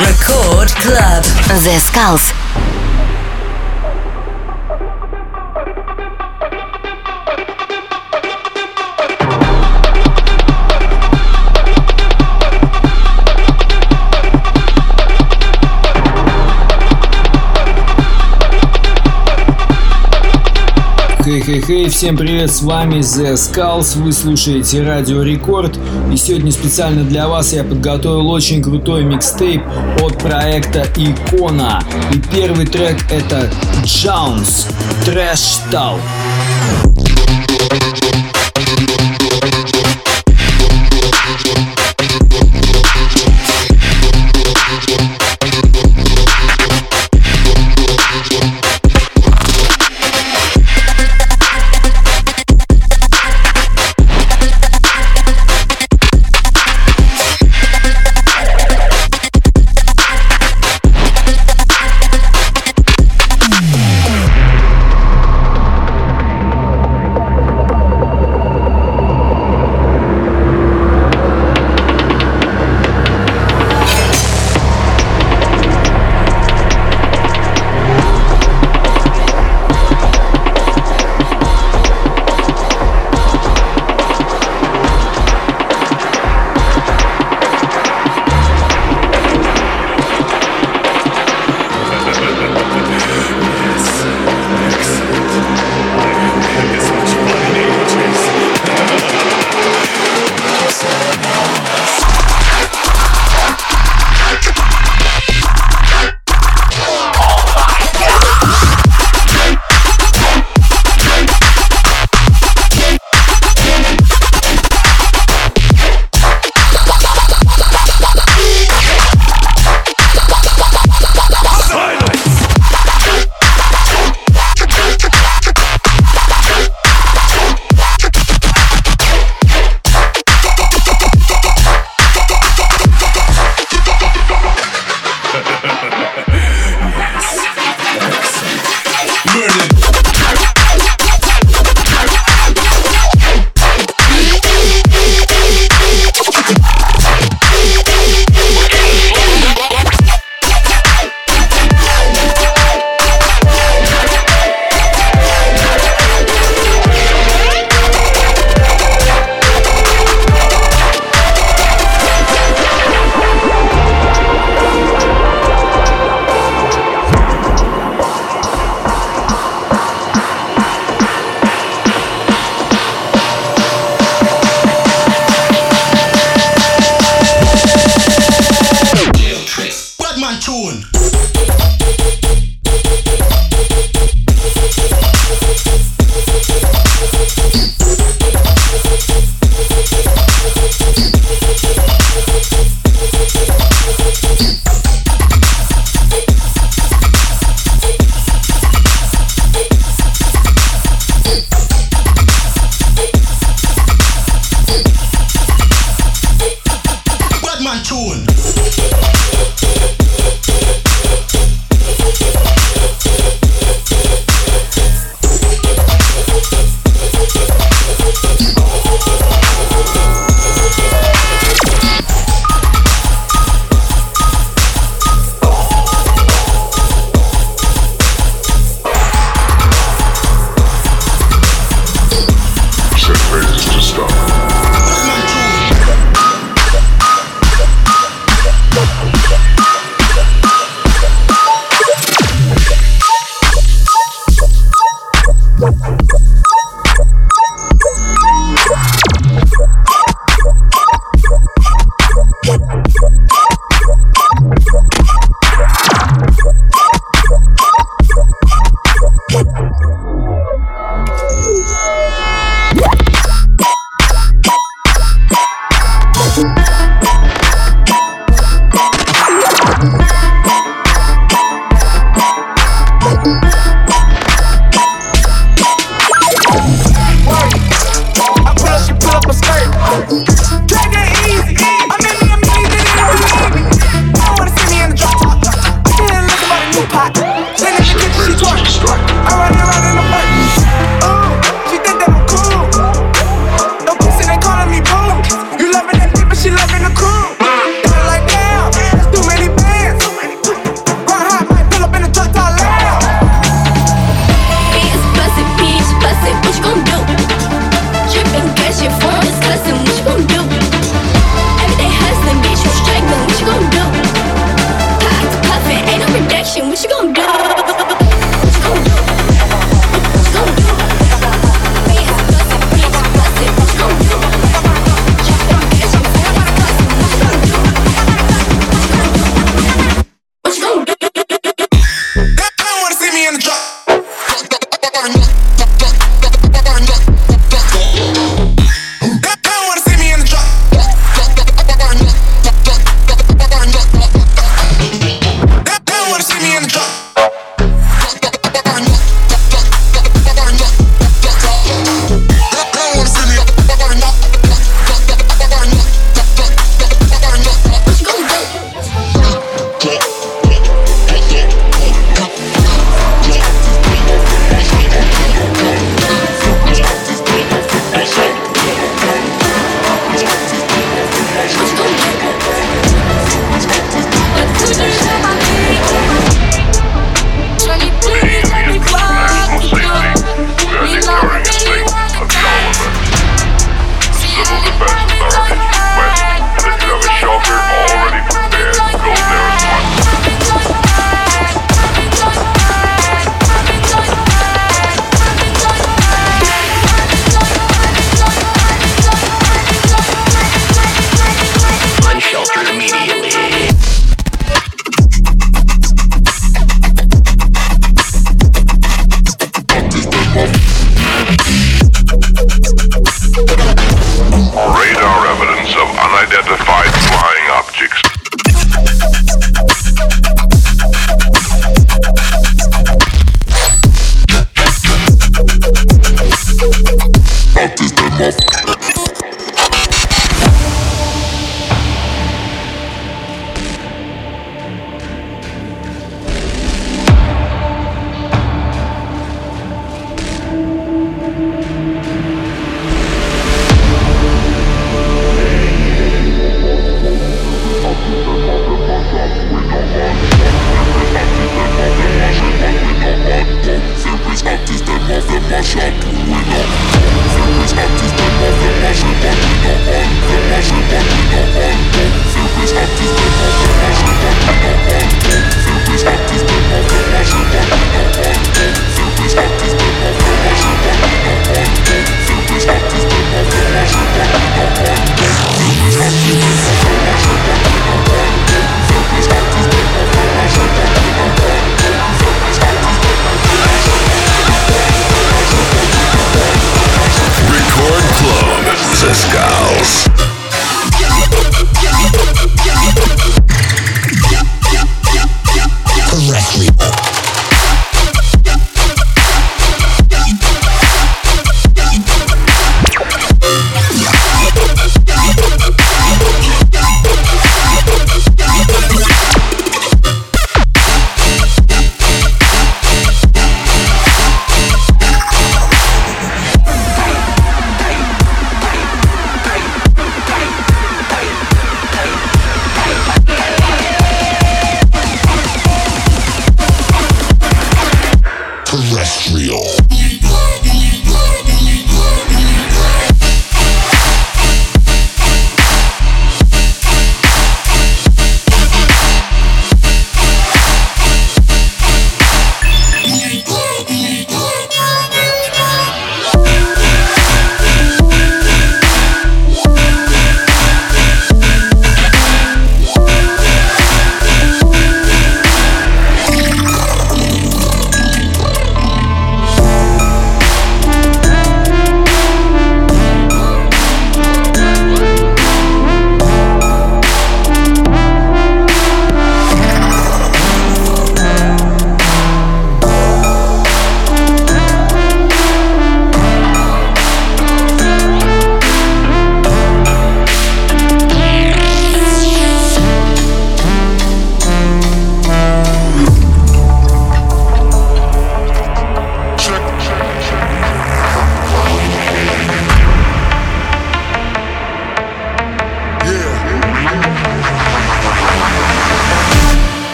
Record Club. The Skulls. Хей-хей-хей, всем привет, с вами The Skulls, вы слушаете Радио Рекорд, и сегодня специально для вас я подготовил очень крутой микстейп от проекта Икона. И первый трек это Jones Trash Talk.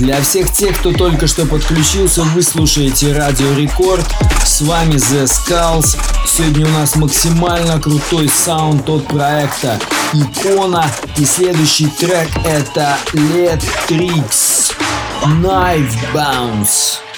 Для всех тех, кто только что подключился, вы слушаете Радио Рекорд. С вами The Skulls. Сегодня у нас максимально крутой саунд от проекта Икона. И следующий трек это Let Tricks Knife Bounce.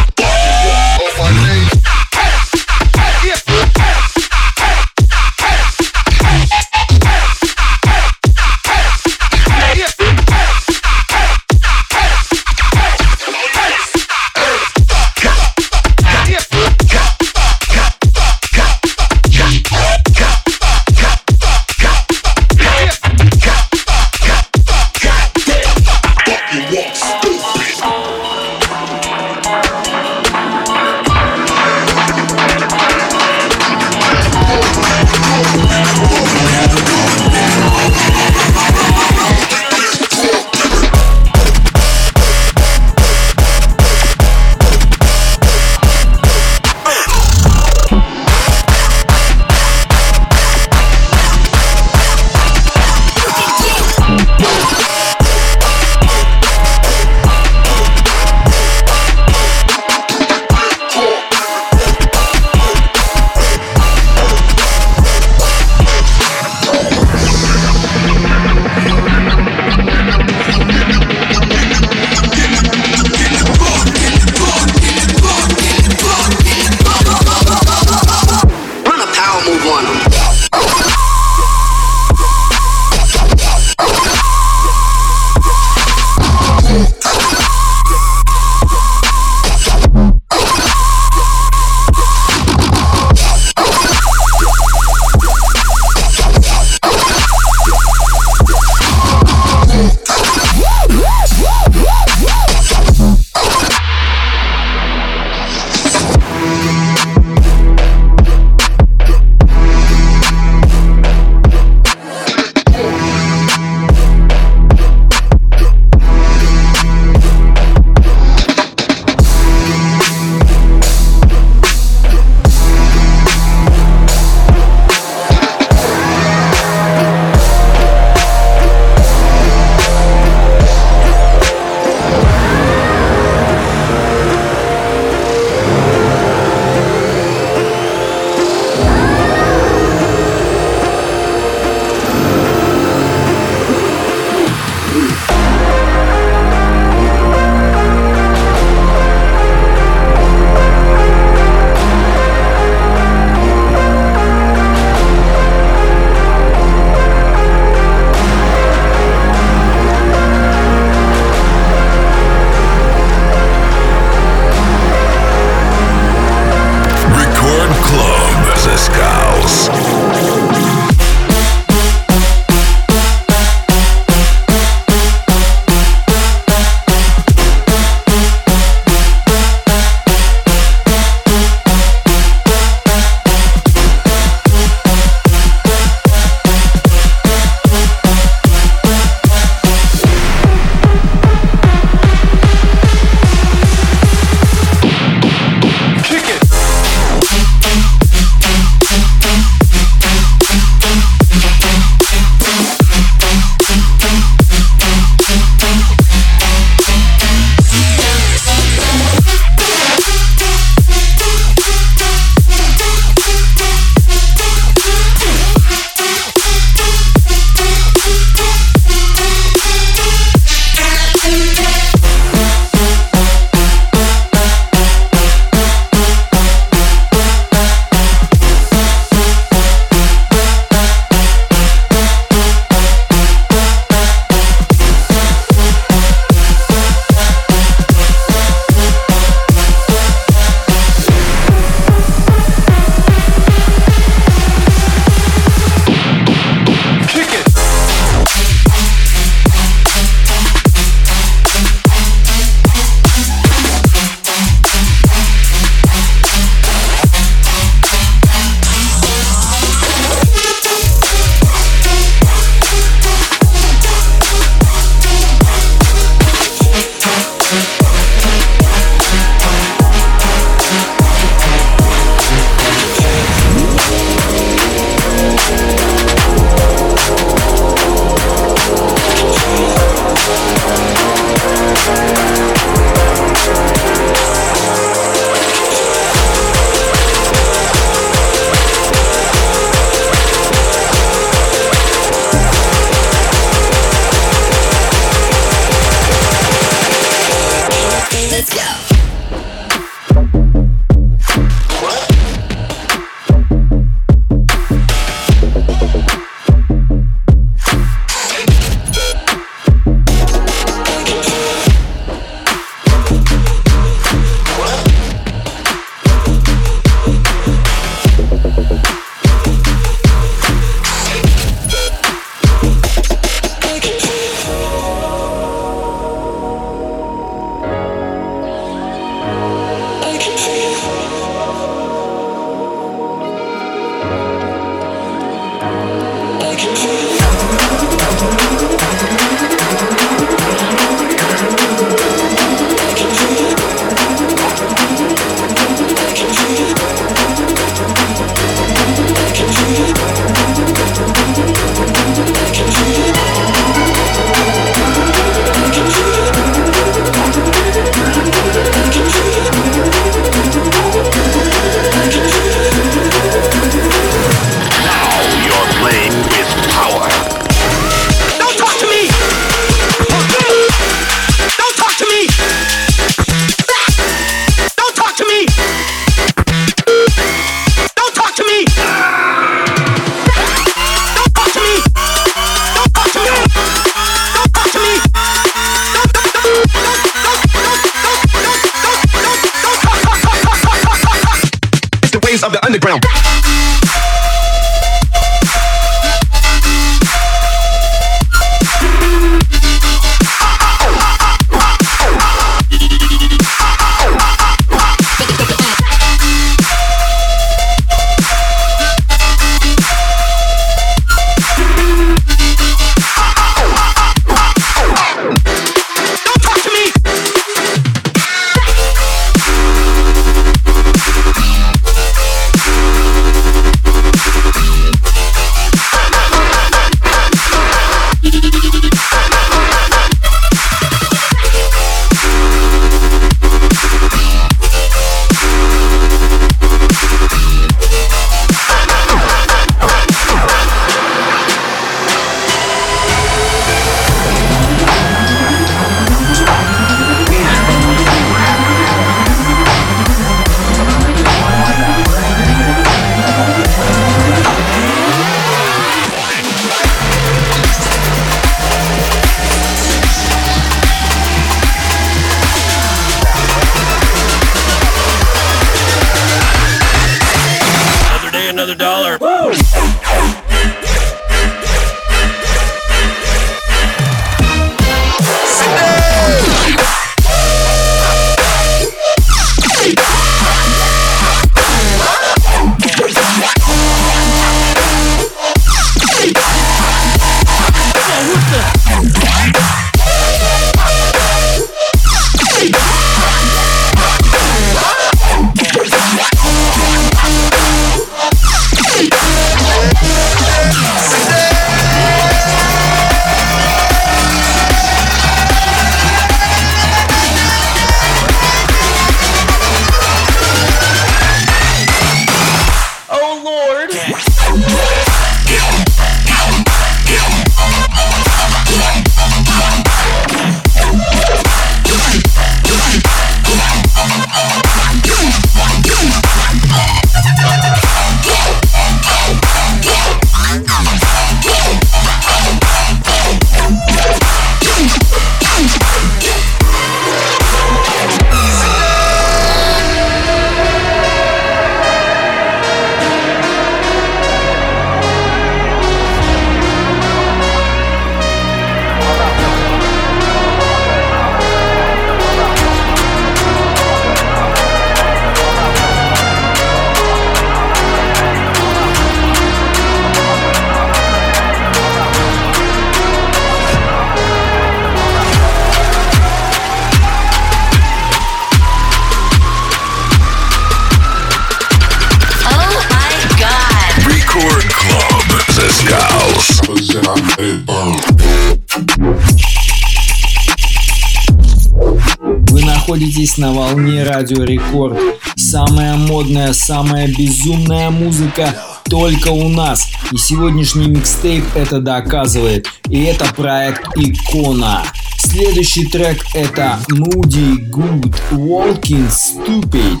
Радио Рекорд. Самая модная, самая безумная музыка только у нас. И сегодняшний микстейп это доказывает. И это проект Икона. Следующий трек это Moody Good Walking Stupid.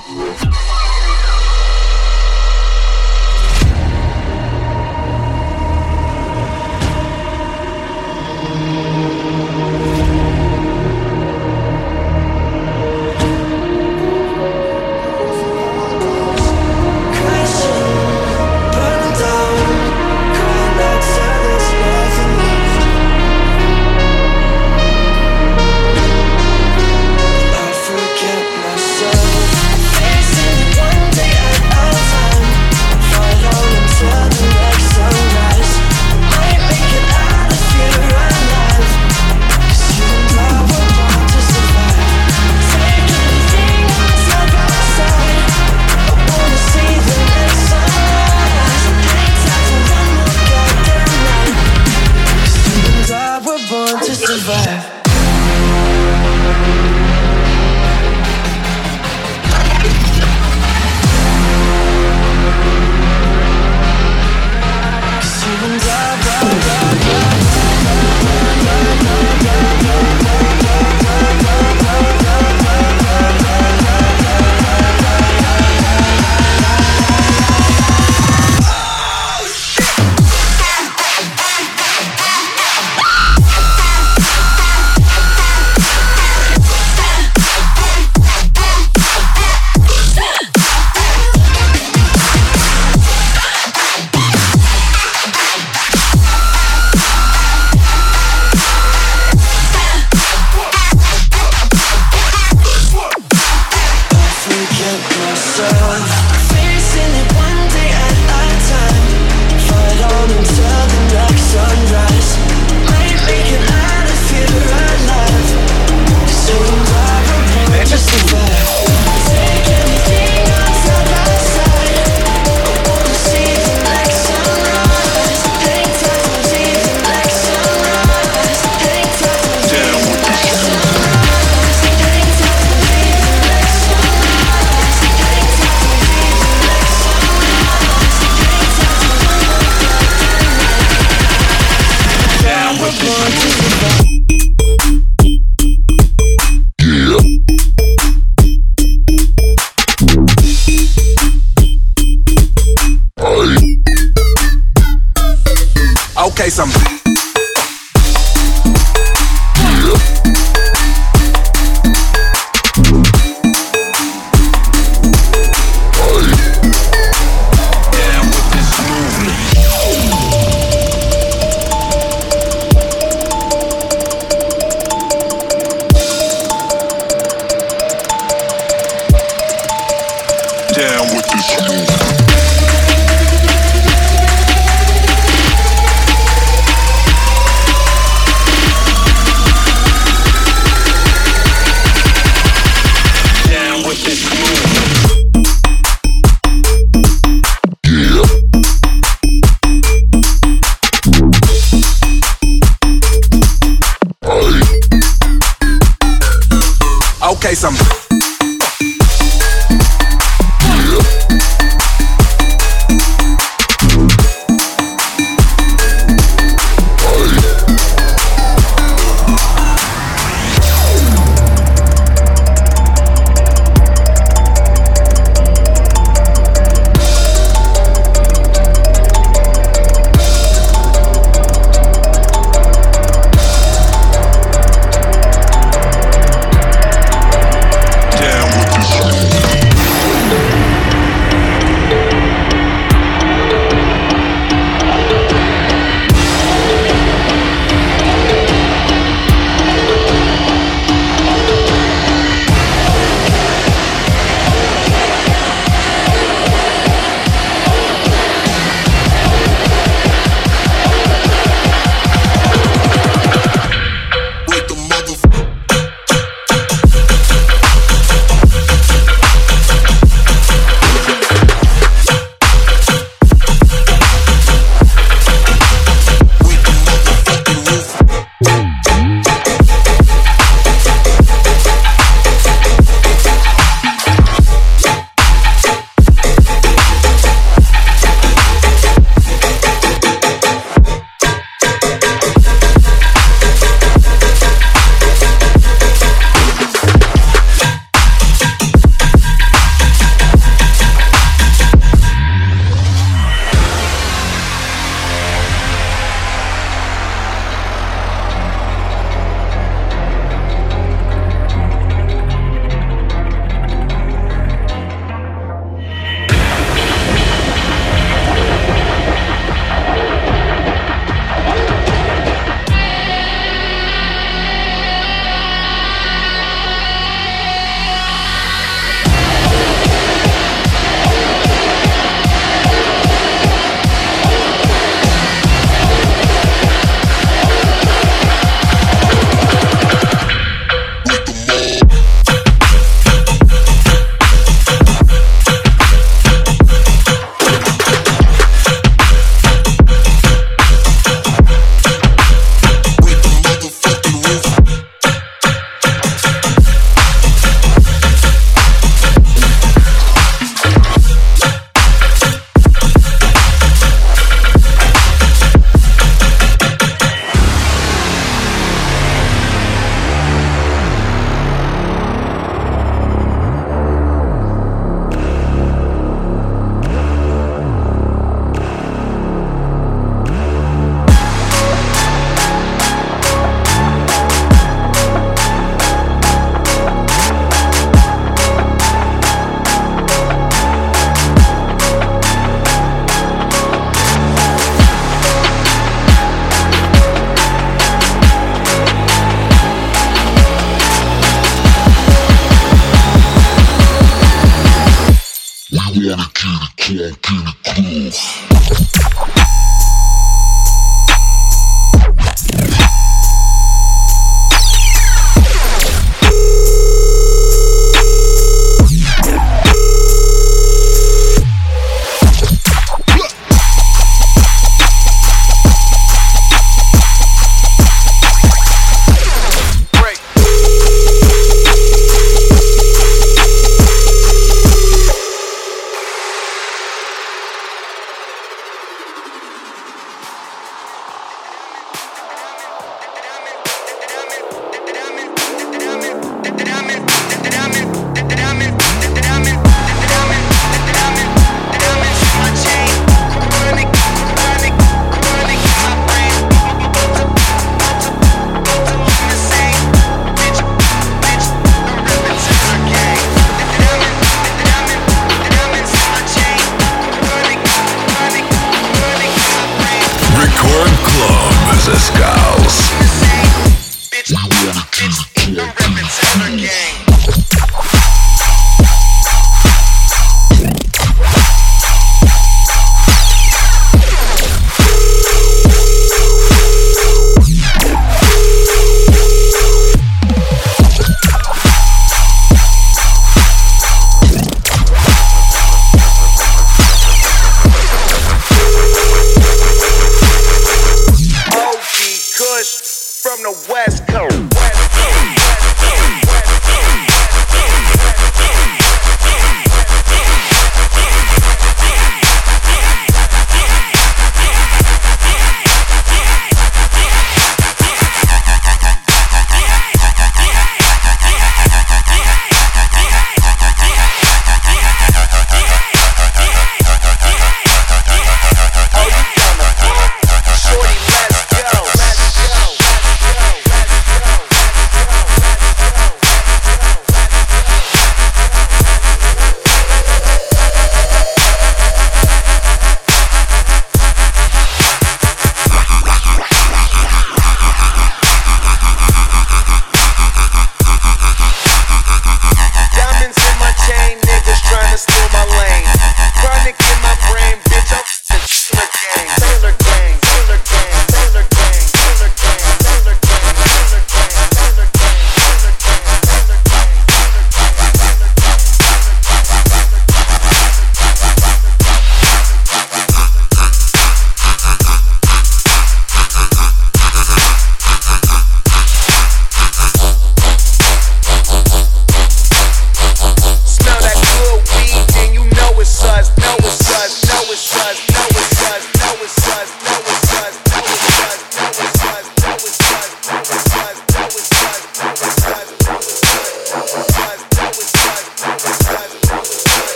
Club The Skulls.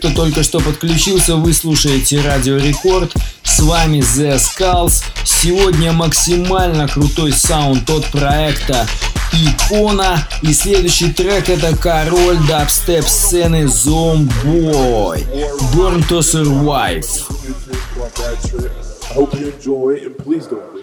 Кто только что подключился, вы слушаете Радио Рекорд. С вами The Skulls. Сегодня максимально крутой саунд от проекта Икона. И следующий трек это король дабстеп сцены Zomboy. Born to Survive. I hope you enjoy and please don't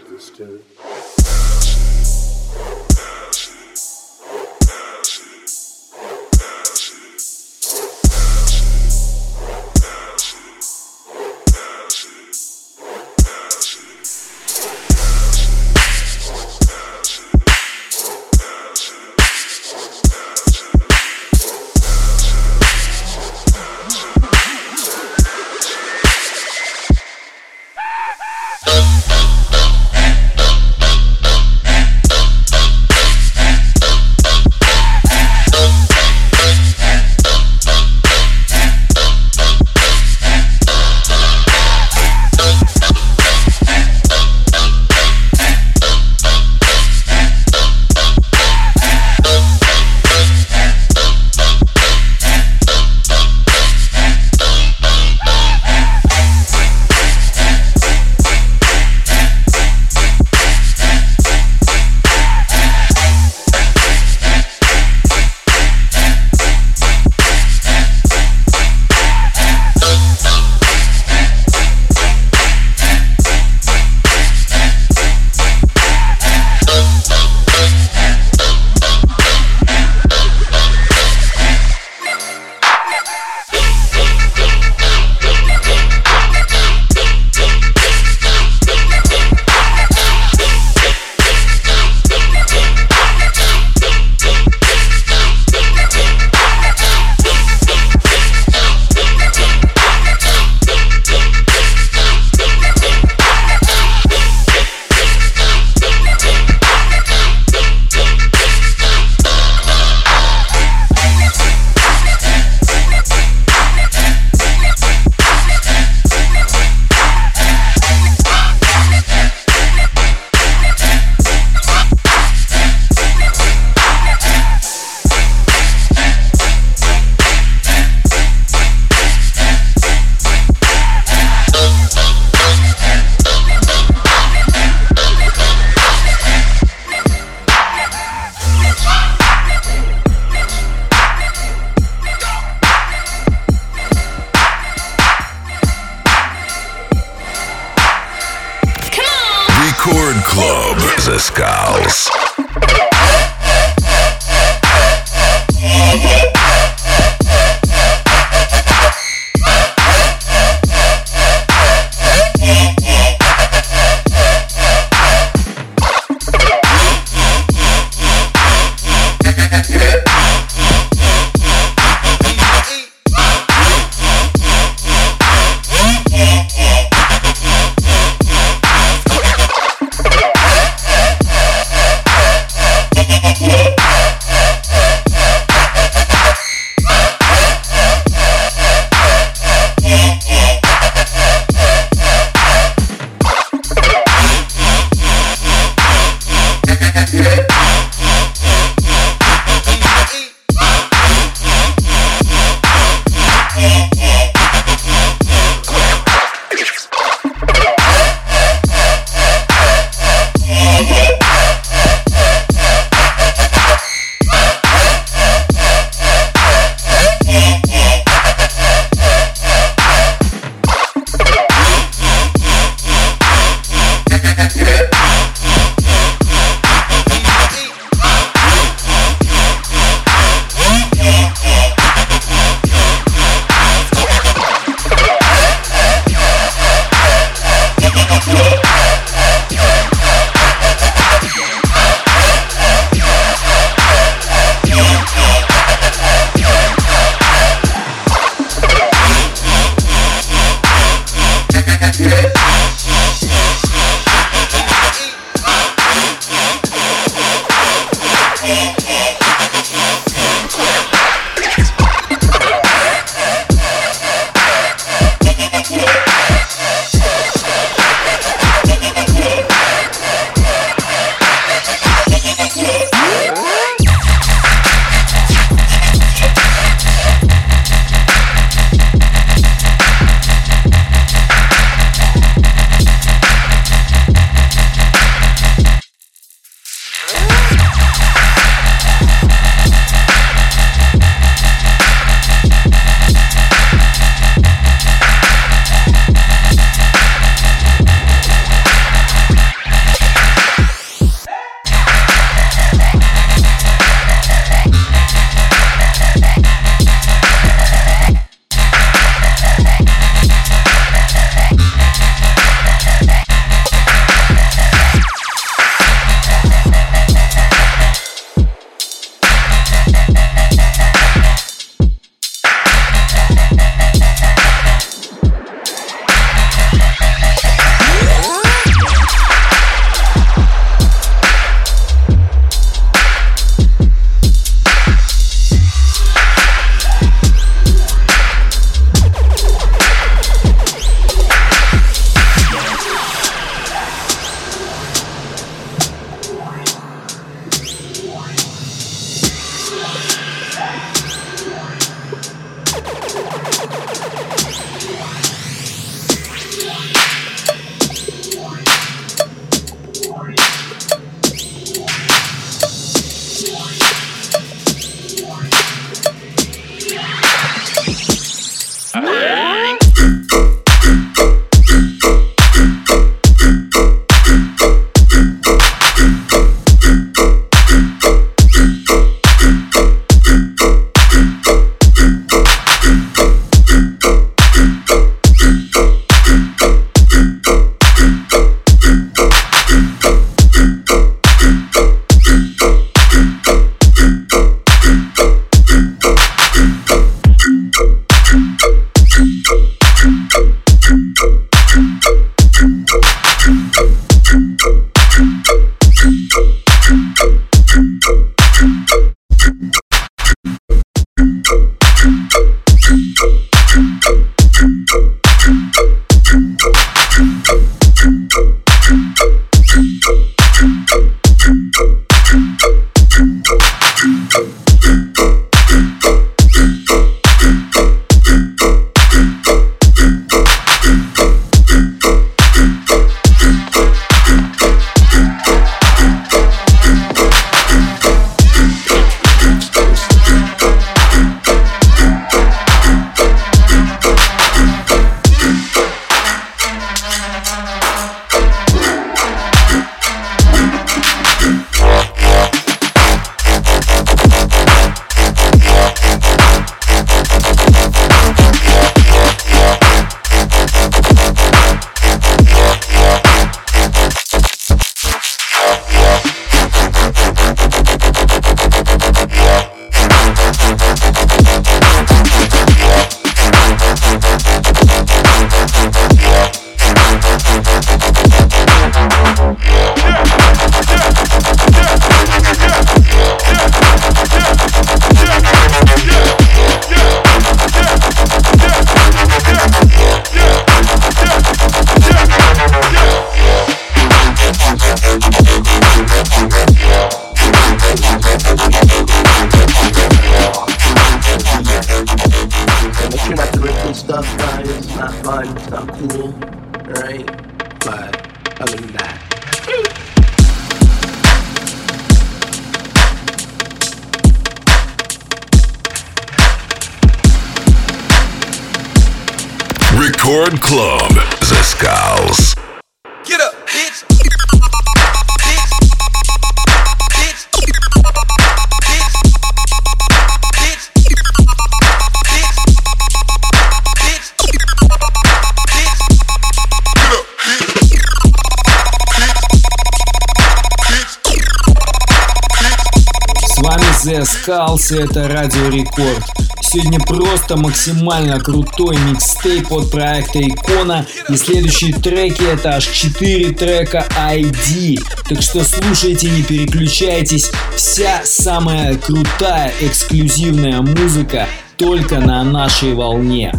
И это Радио Рекорд. Сегодня просто максимально крутой микстейп от проекта Икона. И следующие треки это аж 4 трека ID. Так что слушайте, не переключайтесь. Вся самая крутая эксклюзивная музыка только на нашей волне.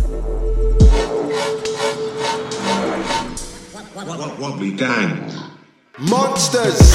Monsters.